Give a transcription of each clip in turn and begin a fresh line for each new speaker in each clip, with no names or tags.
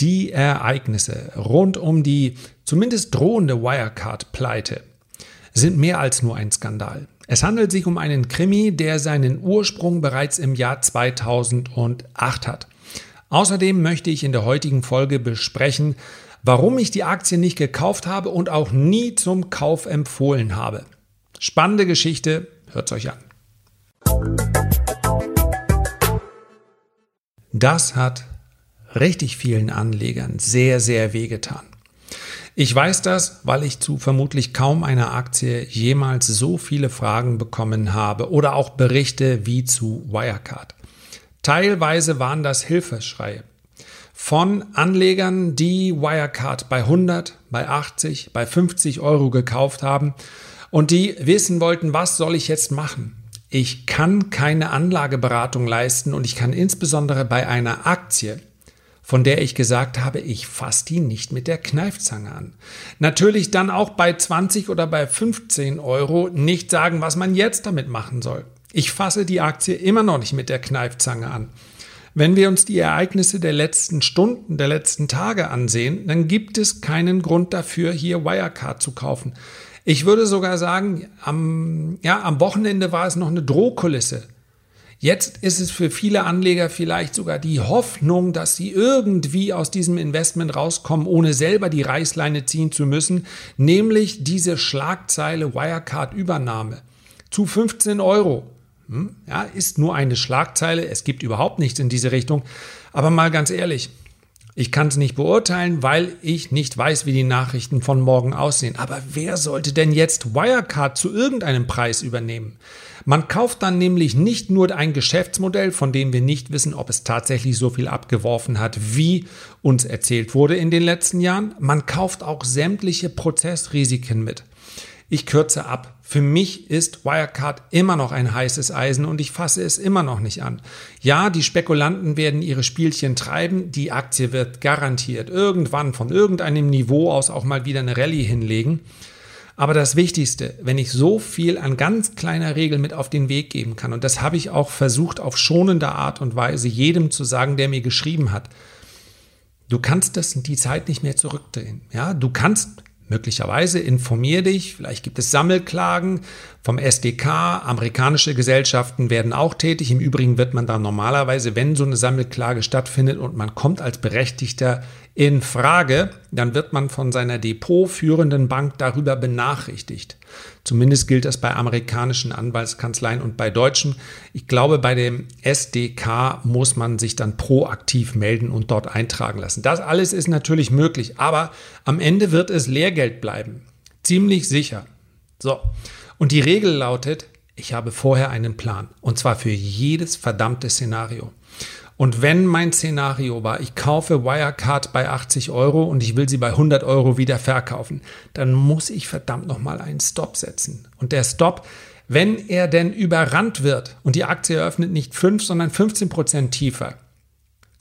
Die Ereignisse rund um die zumindest drohende Wirecard-Pleite sind mehr als nur ein Skandal. Es handelt sich um einen Krimi, der seinen Ursprung bereits im Jahr 2008 hat. Außerdem möchte ich in der heutigen Folge besprechen, warum ich die Aktie nicht gekauft habe und auch nie zum Kauf empfohlen habe. Spannende Geschichte, hört's euch an. Das hat richtig vielen Anlegern sehr, sehr wehgetan. Ich weiß das, weil ich zu vermutlich kaum einer Aktie jemals so viele Fragen bekommen habe oder auch Berichte wie zu Wirecard. Teilweise waren das Hilfeschreie von Anlegern, die Wirecard bei 100, bei 80, bei 50 Euro gekauft haben und die wissen wollten, was soll ich jetzt machen? Ich kann keine Anlageberatung leisten und ich kann insbesondere bei einer Aktie von der ich gesagt habe, ich fasse die nicht mit der Kneifzange an. Natürlich dann auch bei 20 oder bei 15 Euro nicht sagen, was man jetzt damit machen soll. Ich fasse die Aktie immer noch nicht mit der Kneifzange an. Wenn wir uns die Ereignisse der letzten Stunden, der letzten Tage ansehen, dann gibt es keinen Grund dafür, hier Wirecard zu kaufen. Ich würde sogar sagen, am, ja, am Wochenende war es noch eine Drohkulisse. Jetzt ist es für viele Anleger vielleicht sogar die Hoffnung, dass sie irgendwie aus diesem Investment rauskommen, ohne selber die Reißleine ziehen zu müssen, nämlich diese Schlagzeile Wirecard-Übernahme zu 15 Euro. Hm? Ja, ist nur eine Schlagzeile, es gibt überhaupt nichts in diese Richtung. Aber mal ganz ehrlich, ich kann es nicht beurteilen, weil ich nicht weiß, wie die Nachrichten von morgen aussehen. Aber wer sollte denn jetzt Wirecard zu irgendeinem Preis übernehmen? Man kauft dann nämlich nicht nur ein Geschäftsmodell, von dem wir nicht wissen, ob es tatsächlich so viel abgeworfen hat, wie uns erzählt wurde in den letzten Jahren. Man kauft auch sämtliche Prozessrisiken mit. Ich kürze ab. Für mich ist Wirecard immer noch ein heißes Eisen und ich fasse es immer noch nicht an. Ja, die Spekulanten werden ihre Spielchen treiben. Die Aktie wird garantiert irgendwann von irgendeinem Niveau aus auch mal wieder eine Rallye hinlegen. Aber das Wichtigste, wenn ich so viel an ganz kleiner Regel mit auf den Weg geben kann, und das habe ich auch versucht auf schonende Art und Weise jedem zu sagen, der mir geschrieben hat, du kannst das in die Zeit nicht mehr zurückdrehen. Ja, du kannst Möglicherweise informier dich, vielleicht gibt es Sammelklagen vom SDK, amerikanische Gesellschaften werden auch tätig. Im Übrigen wird man da normalerweise, wenn so eine Sammelklage stattfindet und man kommt als Berechtigter in Frage, dann wird man von seiner depotführenden Bank darüber benachrichtigt. Zumindest gilt das bei amerikanischen Anwaltskanzleien und bei deutschen. Ich glaube, bei dem SDK muss man sich dann proaktiv melden und dort eintragen lassen. Das alles ist natürlich möglich, aber am Ende wird es Lehrgeld bleiben. Ziemlich sicher. So. Und die Regel lautet, ich habe vorher einen Plan. Und zwar für jedes verdammte Szenario. Und wenn mein Szenario war, ich kaufe Wirecard bei 80 Euro und ich will sie bei 100 Euro wieder verkaufen, dann muss ich verdammt nochmal einen Stop setzen. Und der Stop, wenn er denn überrannt wird und die Aktie eröffnet nicht 5, sondern 15 Prozent tiefer.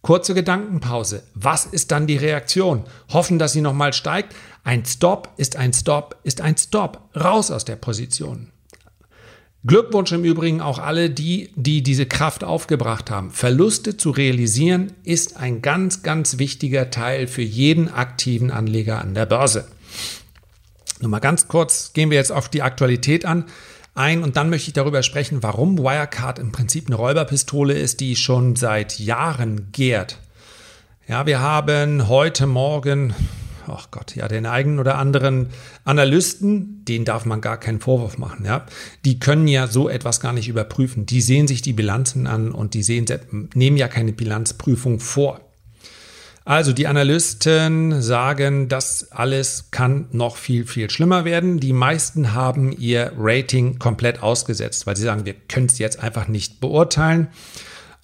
Kurze Gedankenpause. Was ist dann die Reaktion? Hoffen, dass sie nochmal steigt? Ein Stop ist ein Stop ist ein Stop. Raus aus der Position. Glückwunsch im Übrigen auch alle die, die diese Kraft aufgebracht haben. Verluste zu realisieren ist ein ganz, ganz wichtiger Teil für jeden aktiven Anleger an der Börse. Nur mal ganz kurz gehen wir jetzt auf die Aktualität an ein und dann möchte ich darüber sprechen, warum Wirecard im Prinzip eine Räuberpistole ist, die schon seit Jahren gärt. Ja, wir haben heute Morgen ach Gott, ja, den einen oder anderen Analysten, denen darf man gar keinen Vorwurf machen, ja. Die können ja so etwas gar nicht überprüfen. Die sehen sich die Bilanzen an und die sehen, nehmen ja keine Bilanzprüfung vor. Also die Analysten sagen, das alles kann noch viel, viel schlimmer werden. Die meisten haben ihr Rating komplett ausgesetzt, weil sie sagen, wir können es jetzt einfach nicht beurteilen.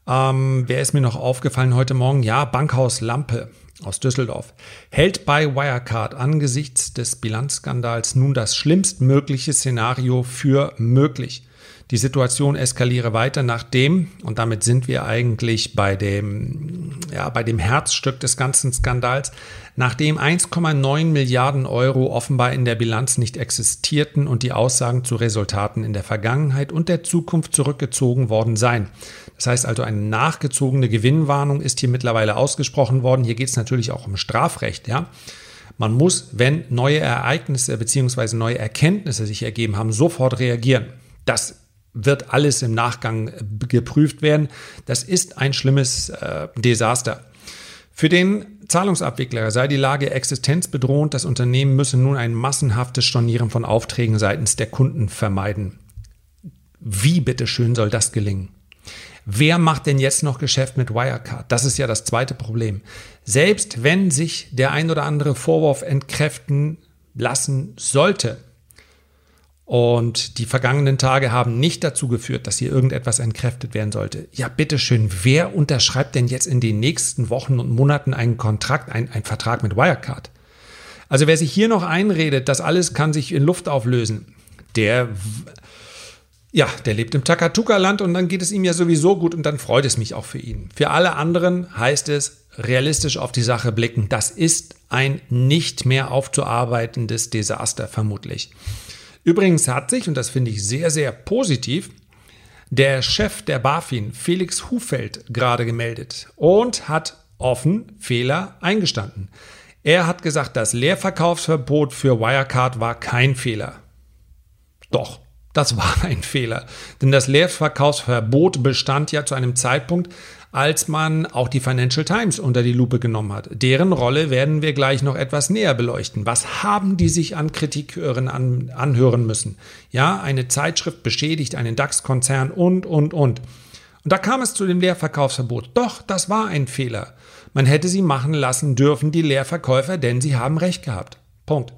Ähm, wer ist mir noch aufgefallen heute Morgen? Ja, Bankhaus Lampe aus Düsseldorf, hält bei Wirecard angesichts des Bilanzskandals nun das schlimmstmögliche Szenario für möglich. Die Situation eskaliere weiter, nachdem, und damit sind wir eigentlich bei dem, ja, bei dem Herzstück des ganzen Skandals, nachdem 1,9 Milliarden Euro offenbar in der Bilanz nicht existierten und die Aussagen zu Resultaten in der Vergangenheit und der Zukunft zurückgezogen worden seien. Das heißt also, eine nachgezogene Gewinnwarnung ist hier mittlerweile ausgesprochen worden. Hier geht es natürlich auch um Strafrecht, ja. Man muss, wenn neue Ereignisse bzw. neue Erkenntnisse sich ergeben haben, sofort reagieren. Das wird alles im Nachgang äh, geprüft werden. Das ist ein schlimmes äh, Desaster. Für den Zahlungsabwickler sei die Lage existenzbedrohend. Das Unternehmen müsse nun ein massenhaftes Stornieren von Aufträgen seitens der Kunden vermeiden. Wie bitteschön soll das gelingen? Wer macht denn jetzt noch Geschäft mit Wirecard? Das ist ja das zweite Problem. Selbst wenn sich der ein oder andere Vorwurf entkräften lassen sollte, und die vergangenen Tage haben nicht dazu geführt, dass hier irgendetwas entkräftet werden sollte. Ja, bitteschön, wer unterschreibt denn jetzt in den nächsten Wochen und Monaten einen Kontrakt, einen, einen Vertrag mit Wirecard? Also wer sich hier noch einredet, das alles kann sich in Luft auflösen, der, ja, der lebt im Takatuka-Land und dann geht es ihm ja sowieso gut und dann freut es mich auch für ihn. Für alle anderen heißt es, realistisch auf die Sache blicken. Das ist ein nicht mehr aufzuarbeitendes Desaster vermutlich. Übrigens hat sich, und das finde ich sehr, sehr positiv, der Chef der BaFin, Felix Hufeld, gerade gemeldet und hat offen Fehler eingestanden. Er hat gesagt, das Leerverkaufsverbot für Wirecard war kein Fehler. Doch, das war ein Fehler. Denn das Leerverkaufsverbot bestand ja zu einem Zeitpunkt, als man auch die Financial Times unter die Lupe genommen hat. Deren Rolle werden wir gleich noch etwas näher beleuchten. Was haben die sich an Kritikhören an, anhören müssen? Ja, eine Zeitschrift beschädigt einen DAX-Konzern und, und, und. Und da kam es zu dem Leerverkaufsverbot. Doch, das war ein Fehler. Man hätte sie machen lassen dürfen, die Leerverkäufer, denn sie haben recht gehabt. Punkt.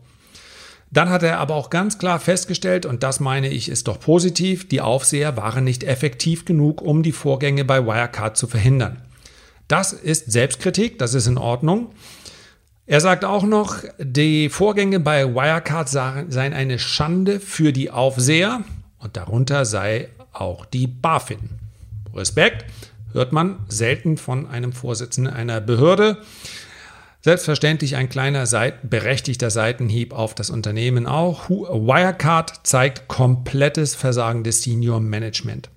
Dann hat er aber auch ganz klar festgestellt, und das meine ich ist doch positiv, die Aufseher waren nicht effektiv genug, um die Vorgänge bei Wirecard zu verhindern. Das ist Selbstkritik, das ist in Ordnung. Er sagt auch noch, die Vorgänge bei Wirecard seien eine Schande für die Aufseher und darunter sei auch die BaFin. Respekt hört man selten von einem Vorsitzenden einer Behörde. Selbstverständlich ein kleiner berechtigter Seitenhieb auf das Unternehmen auch. Wirecard zeigt komplettes Versagen des Senior Management.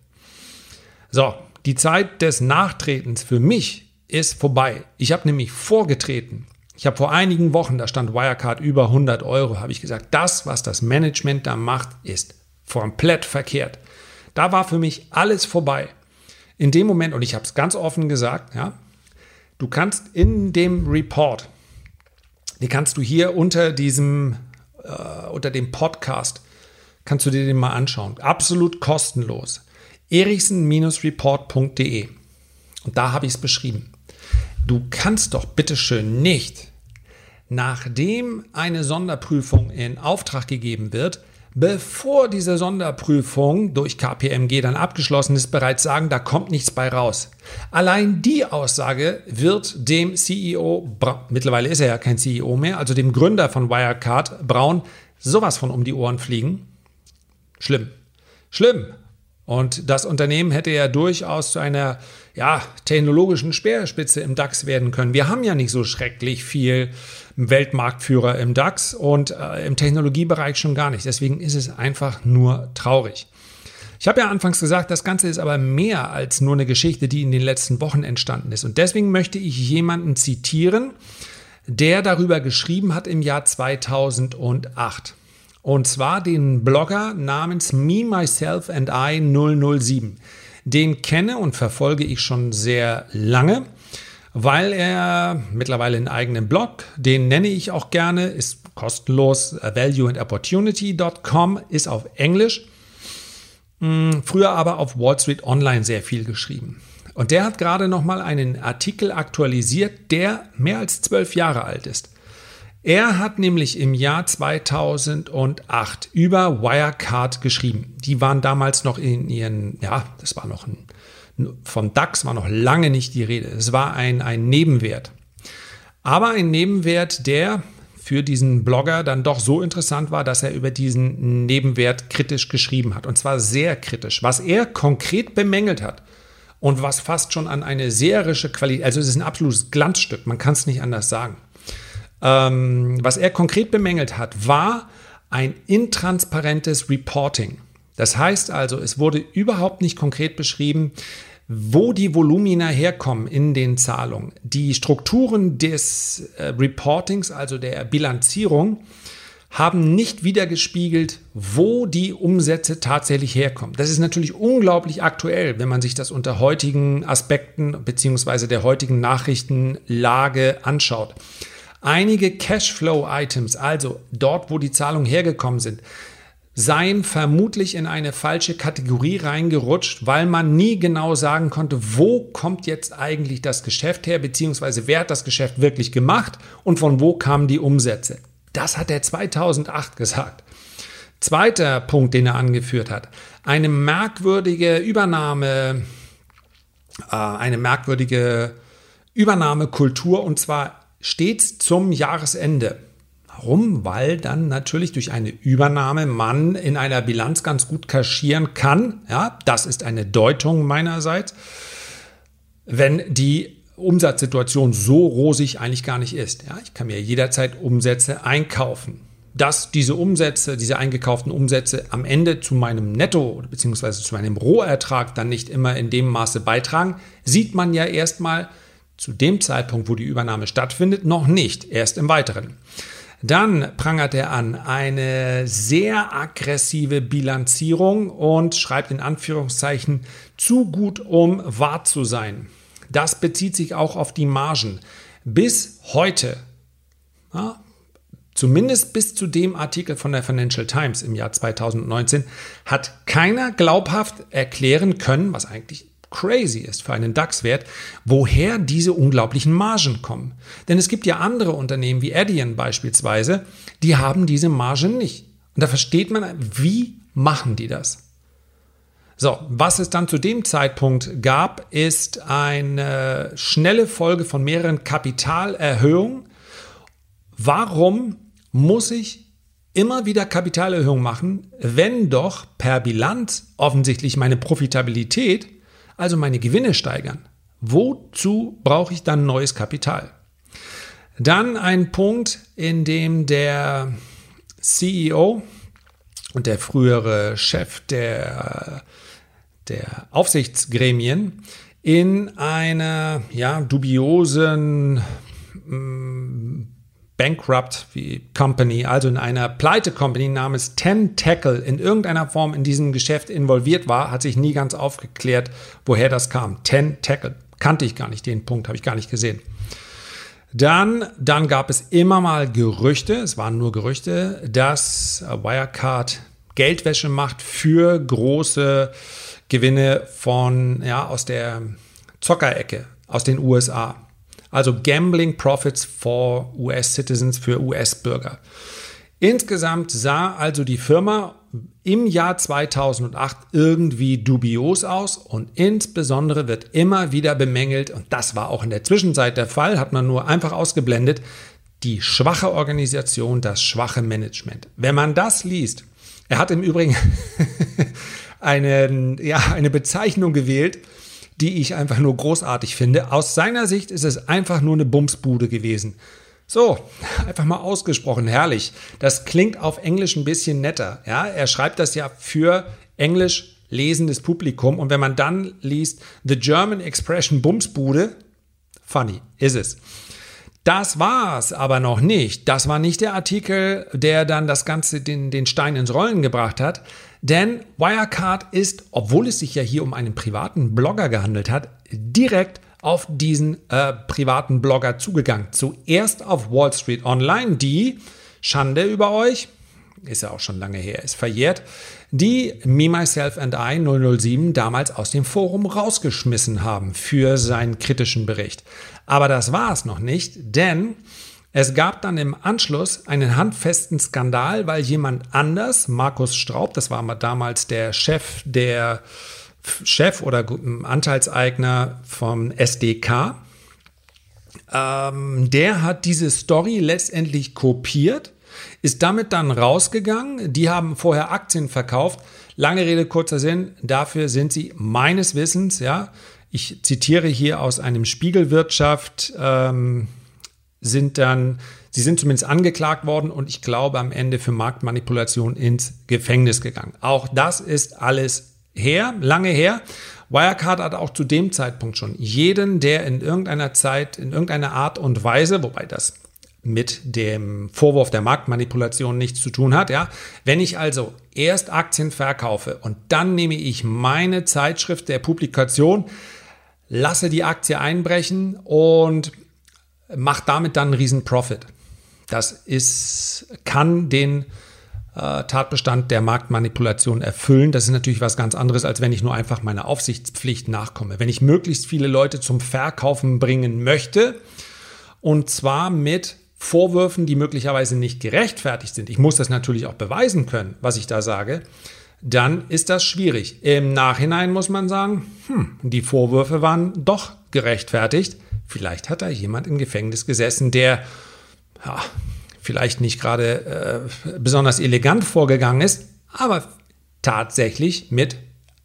So, die Zeit des Nachtretens für mich ist vorbei. Ich habe nämlich vorgetreten. Ich habe vor einigen Wochen, da stand Wirecard über 100 Euro, habe ich gesagt, das, was das Management da macht, ist komplett verkehrt. Da war für mich alles vorbei. In dem Moment, und ich habe es ganz offen gesagt, ja, Du kannst in dem Report, die kannst du hier unter diesem, äh, unter dem Podcast, kannst du dir den mal anschauen. Absolut kostenlos. erichsen-report.de. Und da habe ich es beschrieben. Du kannst doch bitteschön nicht, nachdem eine Sonderprüfung in Auftrag gegeben wird, bevor diese Sonderprüfung durch KPMG dann abgeschlossen ist, bereits sagen, da kommt nichts bei raus. Allein die Aussage wird dem CEO, mittlerweile ist er ja kein CEO mehr, also dem Gründer von Wirecard, Braun, sowas von um die Ohren fliegen. Schlimm. Schlimm. Und das Unternehmen hätte ja durchaus zu einer ja, technologischen Speerspitze im DAX werden können. Wir haben ja nicht so schrecklich viel Weltmarktführer im DAX und äh, im Technologiebereich schon gar nicht. Deswegen ist es einfach nur traurig. Ich habe ja anfangs gesagt, das Ganze ist aber mehr als nur eine Geschichte, die in den letzten Wochen entstanden ist. Und deswegen möchte ich jemanden zitieren, der darüber geschrieben hat im Jahr 2008. Und zwar den Blogger namens Me, Myself and I 007. Den kenne und verfolge ich schon sehr lange weil er mittlerweile einen eigenen Blog, den nenne ich auch gerne, ist kostenlos, valueandopportunity.com, ist auf Englisch, hm, früher aber auf Wall Street Online sehr viel geschrieben. Und der hat gerade nochmal einen Artikel aktualisiert, der mehr als zwölf Jahre alt ist. Er hat nämlich im Jahr 2008 über Wirecard geschrieben. Die waren damals noch in ihren, ja, das war noch ein vom DAX war noch lange nicht die Rede. Es war ein, ein Nebenwert. Aber ein Nebenwert, der für diesen Blogger dann doch so interessant war, dass er über diesen Nebenwert kritisch geschrieben hat. Und zwar sehr kritisch. Was er konkret bemängelt hat und was fast schon an eine seherische Qualität, also es ist ein absolutes Glanzstück, man kann es nicht anders sagen. Ähm, was er konkret bemängelt hat, war ein intransparentes Reporting. Das heißt also, es wurde überhaupt nicht konkret beschrieben, wo die Volumina herkommen in den Zahlungen. Die Strukturen des äh, Reportings, also der Bilanzierung, haben nicht wiedergespiegelt, wo die Umsätze tatsächlich herkommen. Das ist natürlich unglaublich aktuell, wenn man sich das unter heutigen Aspekten bzw. der heutigen Nachrichtenlage anschaut. Einige Cashflow-Items, also dort, wo die Zahlungen hergekommen sind, seien vermutlich in eine falsche Kategorie reingerutscht, weil man nie genau sagen konnte, wo kommt jetzt eigentlich das Geschäft her, beziehungsweise wer hat das Geschäft wirklich gemacht und von wo kamen die Umsätze. Das hat er 2008 gesagt. Zweiter Punkt, den er angeführt hat, eine merkwürdige Übernahme, äh, eine merkwürdige Übernahmekultur und zwar stets zum Jahresende. Warum? Weil dann natürlich durch eine Übernahme man in einer Bilanz ganz gut kaschieren kann. Ja, das ist eine Deutung meinerseits. Wenn die Umsatzsituation so rosig eigentlich gar nicht ist. Ja, ich kann mir jederzeit Umsätze einkaufen. Dass diese Umsätze, diese eingekauften Umsätze am Ende zu meinem Netto bzw. zu meinem Rohertrag dann nicht immer in dem Maße beitragen, sieht man ja erstmal zu dem Zeitpunkt, wo die Übernahme stattfindet, noch nicht, erst im Weiteren. Dann prangert er an eine sehr aggressive Bilanzierung und schreibt in Anführungszeichen zu gut, um wahr zu sein. Das bezieht sich auch auf die Margen. Bis heute, ja, zumindest bis zu dem Artikel von der Financial Times im Jahr 2019, hat keiner glaubhaft erklären können, was eigentlich crazy ist für einen DAX-Wert, woher diese unglaublichen Margen kommen. Denn es gibt ja andere Unternehmen wie Adyen beispielsweise, die haben diese Margen nicht. Und da versteht man, wie machen die das? So, was es dann zu dem Zeitpunkt gab, ist eine schnelle Folge von mehreren Kapitalerhöhungen. Warum muss ich immer wieder Kapitalerhöhungen machen, wenn doch per Bilanz offensichtlich meine Profitabilität also meine Gewinne steigern. Wozu brauche ich dann neues Kapital? Dann ein Punkt, in dem der CEO und der frühere Chef der, der Aufsichtsgremien in einer ja, dubiosen Bankrupt Company, also in einer Pleite-Company namens Tentacle in irgendeiner Form in diesem Geschäft involviert war, hat sich nie ganz aufgeklärt, woher das kam. Tentacle. Kannte ich gar nicht, den Punkt habe ich gar nicht gesehen. Dann, dann gab es immer mal Gerüchte, es waren nur Gerüchte, dass Wirecard Geldwäsche macht für große Gewinne von, ja, aus der Zockerecke, aus den USA. Also Gambling Profits for US Citizens für US-Bürger. Insgesamt sah also die Firma im Jahr 2008 irgendwie dubios aus und insbesondere wird immer wieder bemängelt, und das war auch in der Zwischenzeit der Fall, hat man nur einfach ausgeblendet, die schwache Organisation, das schwache Management. Wenn man das liest, er hat im Übrigen eine, ja, eine Bezeichnung gewählt, die ich einfach nur großartig finde. Aus seiner Sicht ist es einfach nur eine Bumsbude gewesen. So, einfach mal ausgesprochen, herrlich. Das klingt auf Englisch ein bisschen netter. Ja, er schreibt das ja für Englisch lesendes Publikum. Und wenn man dann liest, The German Expression Bumsbude, funny, ist es. Das war's aber noch nicht. Das war nicht der Artikel, der dann das Ganze den, den Stein ins Rollen gebracht hat. Denn Wirecard ist, obwohl es sich ja hier um einen privaten Blogger gehandelt hat, direkt auf diesen äh, privaten Blogger zugegangen. Zuerst auf Wall Street Online, die, Schande über euch, ist ja auch schon lange her, ist verjährt, die Me, Myself and I 007 damals aus dem Forum rausgeschmissen haben für seinen kritischen Bericht. Aber das war es noch nicht, denn es gab dann im Anschluss einen handfesten Skandal, weil jemand anders, Markus Straub, das war damals der Chef der Chef oder Anteilseigner vom SDK, ähm, der hat diese Story letztendlich kopiert, ist damit dann rausgegangen. Die haben vorher Aktien verkauft. Lange Rede, kurzer Sinn. Dafür sind sie meines Wissens, ja, ich zitiere hier aus einem Spiegelwirtschaft, ähm, sind dann, sie sind zumindest angeklagt worden und ich glaube am Ende für Marktmanipulation ins Gefängnis gegangen. Auch das ist alles her, lange her. Wirecard hat auch zu dem Zeitpunkt schon jeden, der in irgendeiner Zeit, in irgendeiner Art und Weise, wobei das mit dem Vorwurf der Marktmanipulation nichts zu tun hat. Ja? Wenn ich also erst Aktien verkaufe und dann nehme ich meine Zeitschrift der Publikation, lasse die Aktie einbrechen und mache damit dann einen riesen Profit. Das ist, kann den äh, Tatbestand der Marktmanipulation erfüllen. Das ist natürlich was ganz anderes, als wenn ich nur einfach meiner Aufsichtspflicht nachkomme. Wenn ich möglichst viele Leute zum Verkaufen bringen möchte, und zwar mit Vorwürfen, die möglicherweise nicht gerechtfertigt sind, ich muss das natürlich auch beweisen können, was ich da sage, dann ist das schwierig. Im Nachhinein muss man sagen, hm, die Vorwürfe waren doch gerechtfertigt. Vielleicht hat da jemand im Gefängnis gesessen, der ja, vielleicht nicht gerade äh, besonders elegant vorgegangen ist, aber tatsächlich mit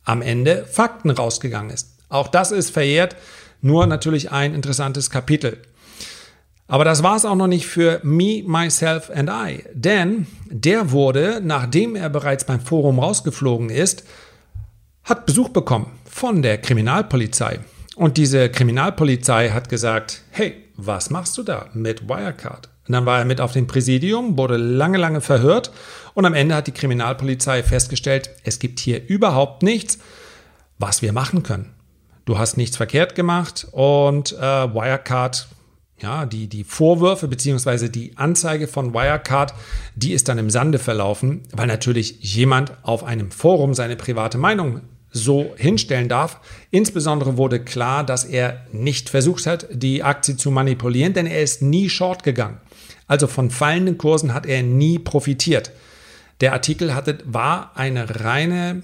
am Ende Fakten rausgegangen ist. Auch das ist verjährt, nur natürlich ein interessantes Kapitel. Aber das war es auch noch nicht für Me, Myself and I, denn der wurde, nachdem er bereits beim Forum rausgeflogen ist, hat Besuch bekommen von der Kriminalpolizei. Und diese Kriminalpolizei hat gesagt, hey, was machst du da mit Wirecard? Und dann war er mit auf dem Präsidium, wurde lange, lange verhört und am Ende hat die Kriminalpolizei festgestellt, es gibt hier überhaupt nichts, was wir machen können. Du hast nichts verkehrt gemacht und äh, Wirecard ja, die, die Vorwürfe beziehungsweise die Anzeige von Wirecard, die ist dann im Sande verlaufen, weil natürlich jemand auf einem Forum seine private Meinung so hinstellen darf. Insbesondere wurde klar, dass er nicht versucht hat, die Aktie zu manipulieren, denn er ist nie short gegangen. Also von fallenden Kursen hat er nie profitiert. Der Artikel hatte, war eine reine,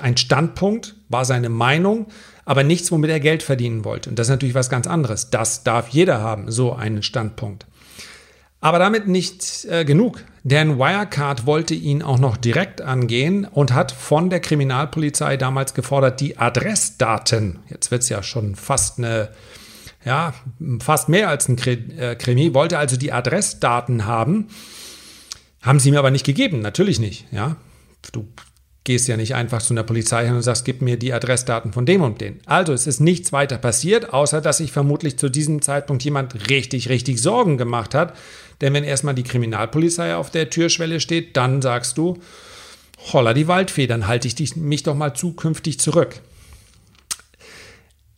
ein Standpunkt, war seine Meinung, aber nichts, womit er Geld verdienen wollte. Und das ist natürlich was ganz anderes. Das darf jeder haben, so einen Standpunkt. Aber damit nicht äh, genug, denn Wirecard wollte ihn auch noch direkt angehen und hat von der Kriminalpolizei damals gefordert, die Adressdaten, jetzt wird es ja schon fast eine, ja, fast mehr als ein äh, Krimi, wollte also die Adressdaten haben, haben sie mir aber nicht gegeben, natürlich nicht, ja. Du gehst ja nicht einfach zu einer Polizei hin und sagst, gib mir die Adressdaten von dem und den. Also es ist nichts weiter passiert, außer dass sich vermutlich zu diesem Zeitpunkt jemand richtig, richtig Sorgen gemacht hat. Denn wenn erstmal die Kriminalpolizei auf der Türschwelle steht, dann sagst du, holla die Waldfee, dann halte ich dich, mich doch mal zukünftig zurück.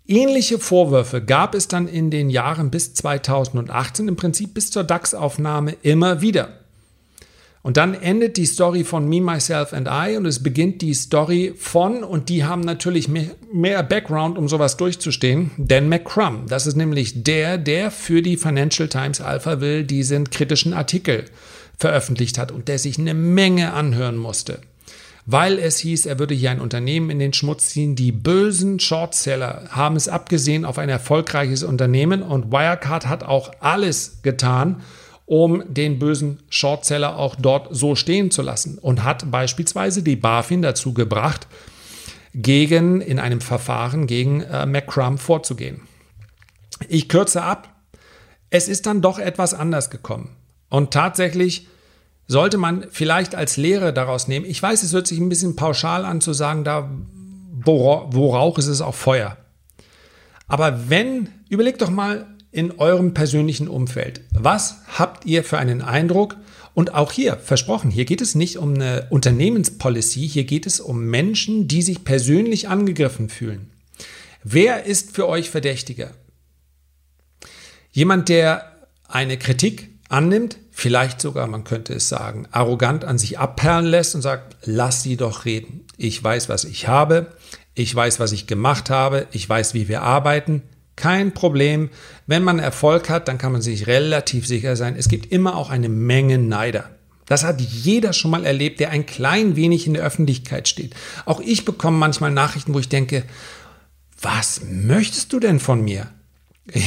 Ähnliche Vorwürfe gab es dann in den Jahren bis 2018, im Prinzip bis zur DAX-Aufnahme immer wieder. Und dann endet die Story von Me, Myself and I und es beginnt die Story von, und die haben natürlich mehr, Background, um sowas durchzustehen, Dan McCrum. Das ist nämlich der, der für die Financial Times Alpha will diesen kritischen Artikel veröffentlicht hat und der sich eine Menge anhören musste. Weil es hieß, er würde hier ein Unternehmen in den Schmutz ziehen. Die bösen Shortseller haben es abgesehen auf ein erfolgreiches Unternehmen und Wirecard hat auch alles getan, um den bösen Shortseller auch dort so stehen zu lassen und hat beispielsweise die BaFin dazu gebracht, gegen in einem Verfahren gegen äh, McCrum vorzugehen. Ich kürze ab. Es ist dann doch etwas anders gekommen. Und tatsächlich sollte man vielleicht als Lehre daraus nehmen. Ich weiß, es hört sich ein bisschen pauschal an zu sagen, da wo, wo Rauch ist, ist auch Feuer. Aber wenn, überleg doch mal, in eurem persönlichen Umfeld. Was habt ihr für einen Eindruck? Und auch hier, versprochen, hier geht es nicht um eine Unternehmenspolicy, hier geht es um Menschen, die sich persönlich angegriffen fühlen. Wer ist für euch Verdächtiger? Jemand, der eine Kritik annimmt, vielleicht sogar, man könnte es sagen, arrogant an sich abperlen lässt und sagt, lass sie doch reden. Ich weiß, was ich habe, ich weiß, was ich gemacht habe, ich weiß, wie wir arbeiten, kein Problem. Wenn man Erfolg hat, dann kann man sich relativ sicher sein, es gibt immer auch eine Menge Neider. Das hat jeder schon mal erlebt, der ein klein wenig in der Öffentlichkeit steht. Auch ich bekomme manchmal Nachrichten, wo ich denke, was möchtest du denn von mir?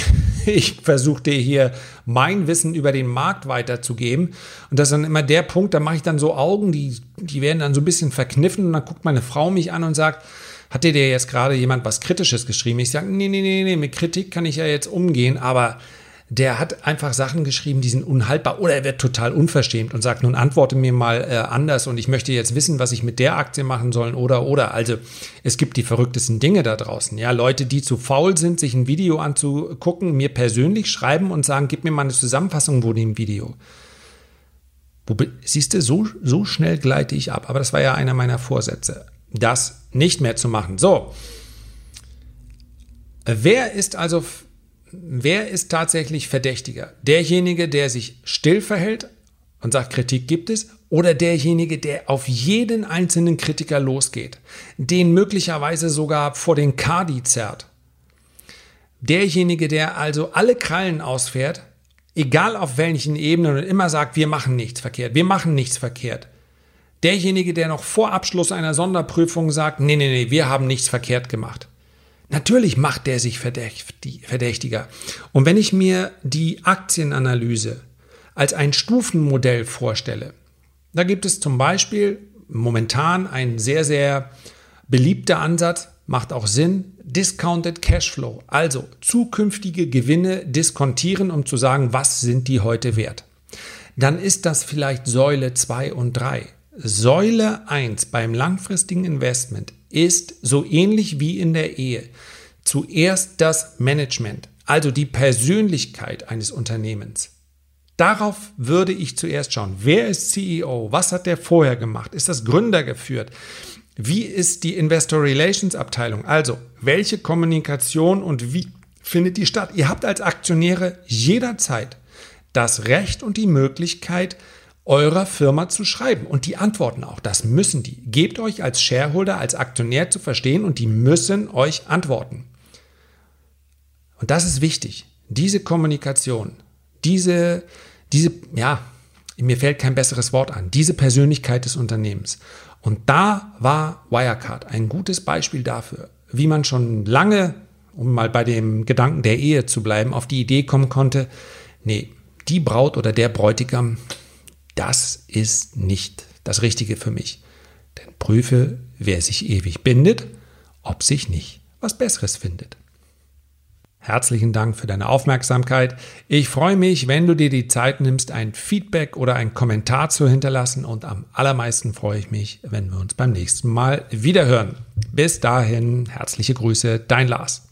Ich versuche dir hier mein Wissen über den Markt weiterzugeben. Und das ist dann immer der Punkt, da mache ich dann so Augen, die, die werden dann so ein bisschen verkniffen und dann guckt meine Frau mich an und sagt, hat dir jetzt gerade jemand was Kritisches geschrieben? Ich sage, nee, nee, nee, nee, mit Kritik kann ich ja jetzt umgehen, aber der hat einfach Sachen geschrieben, die sind unhaltbar oder er wird total unverschämt und sagt, nun antworte mir mal äh, anders und ich möchte jetzt wissen, was ich mit der Aktie machen soll oder oder. Also es gibt die verrücktesten Dinge da draußen. Ja, Leute, die zu faul sind, sich ein Video anzugucken, mir persönlich schreiben und sagen, gib mir mal eine Zusammenfassung von dem Video. Wo, siehst du, so, so schnell gleite ich ab. Aber das war ja einer meiner Vorsätze, das nicht mehr zu machen. So. Wer ist also wer ist tatsächlich verdächtiger? Derjenige, der sich still verhält und sagt, Kritik gibt es, oder derjenige, der auf jeden einzelnen Kritiker losgeht, den möglicherweise sogar vor den Kadi zerrt. Derjenige, der also alle Krallen ausfährt, egal auf welchen Ebenen und immer sagt, wir machen nichts verkehrt, wir machen nichts verkehrt. Derjenige, der noch vor Abschluss einer Sonderprüfung sagt, nee, nee, nee, wir haben nichts verkehrt gemacht. Natürlich macht der sich verdächtiger. Und wenn ich mir die Aktienanalyse als ein Stufenmodell vorstelle, da gibt es zum Beispiel momentan ein sehr, sehr beliebter Ansatz, macht auch Sinn, Discounted Cashflow, also zukünftige Gewinne diskontieren, um zu sagen, was sind die heute wert. Dann ist das vielleicht Säule 2 und 3. Säule 1 beim langfristigen Investment ist so ähnlich wie in der Ehe. Zuerst das Management, also die Persönlichkeit eines Unternehmens. Darauf würde ich zuerst schauen. Wer ist CEO? Was hat der vorher gemacht? Ist das Gründer geführt? Wie ist die Investor Relations Abteilung? Also, welche Kommunikation und wie findet die statt? Ihr habt als Aktionäre jederzeit das Recht und die Möglichkeit, eurer Firma zu schreiben. Und die antworten auch. Das müssen die. Gebt euch als Shareholder, als Aktionär zu verstehen und die müssen euch antworten. Und das ist wichtig. Diese Kommunikation, diese, diese, ja, mir fällt kein besseres Wort an, diese Persönlichkeit des Unternehmens. Und da war Wirecard ein gutes Beispiel dafür, wie man schon lange, um mal bei dem Gedanken der Ehe zu bleiben, auf die Idee kommen konnte, nee, die Braut oder der Bräutigam, das ist nicht das Richtige für mich. Denn prüfe, wer sich ewig bindet, ob sich nicht was Besseres findet. Herzlichen Dank für deine Aufmerksamkeit. Ich freue mich, wenn du dir die Zeit nimmst, ein Feedback oder einen Kommentar zu hinterlassen und am allermeisten freue ich mich, wenn wir uns beim nächsten Mal wiederhören. Bis dahin, herzliche Grüße, dein Lars.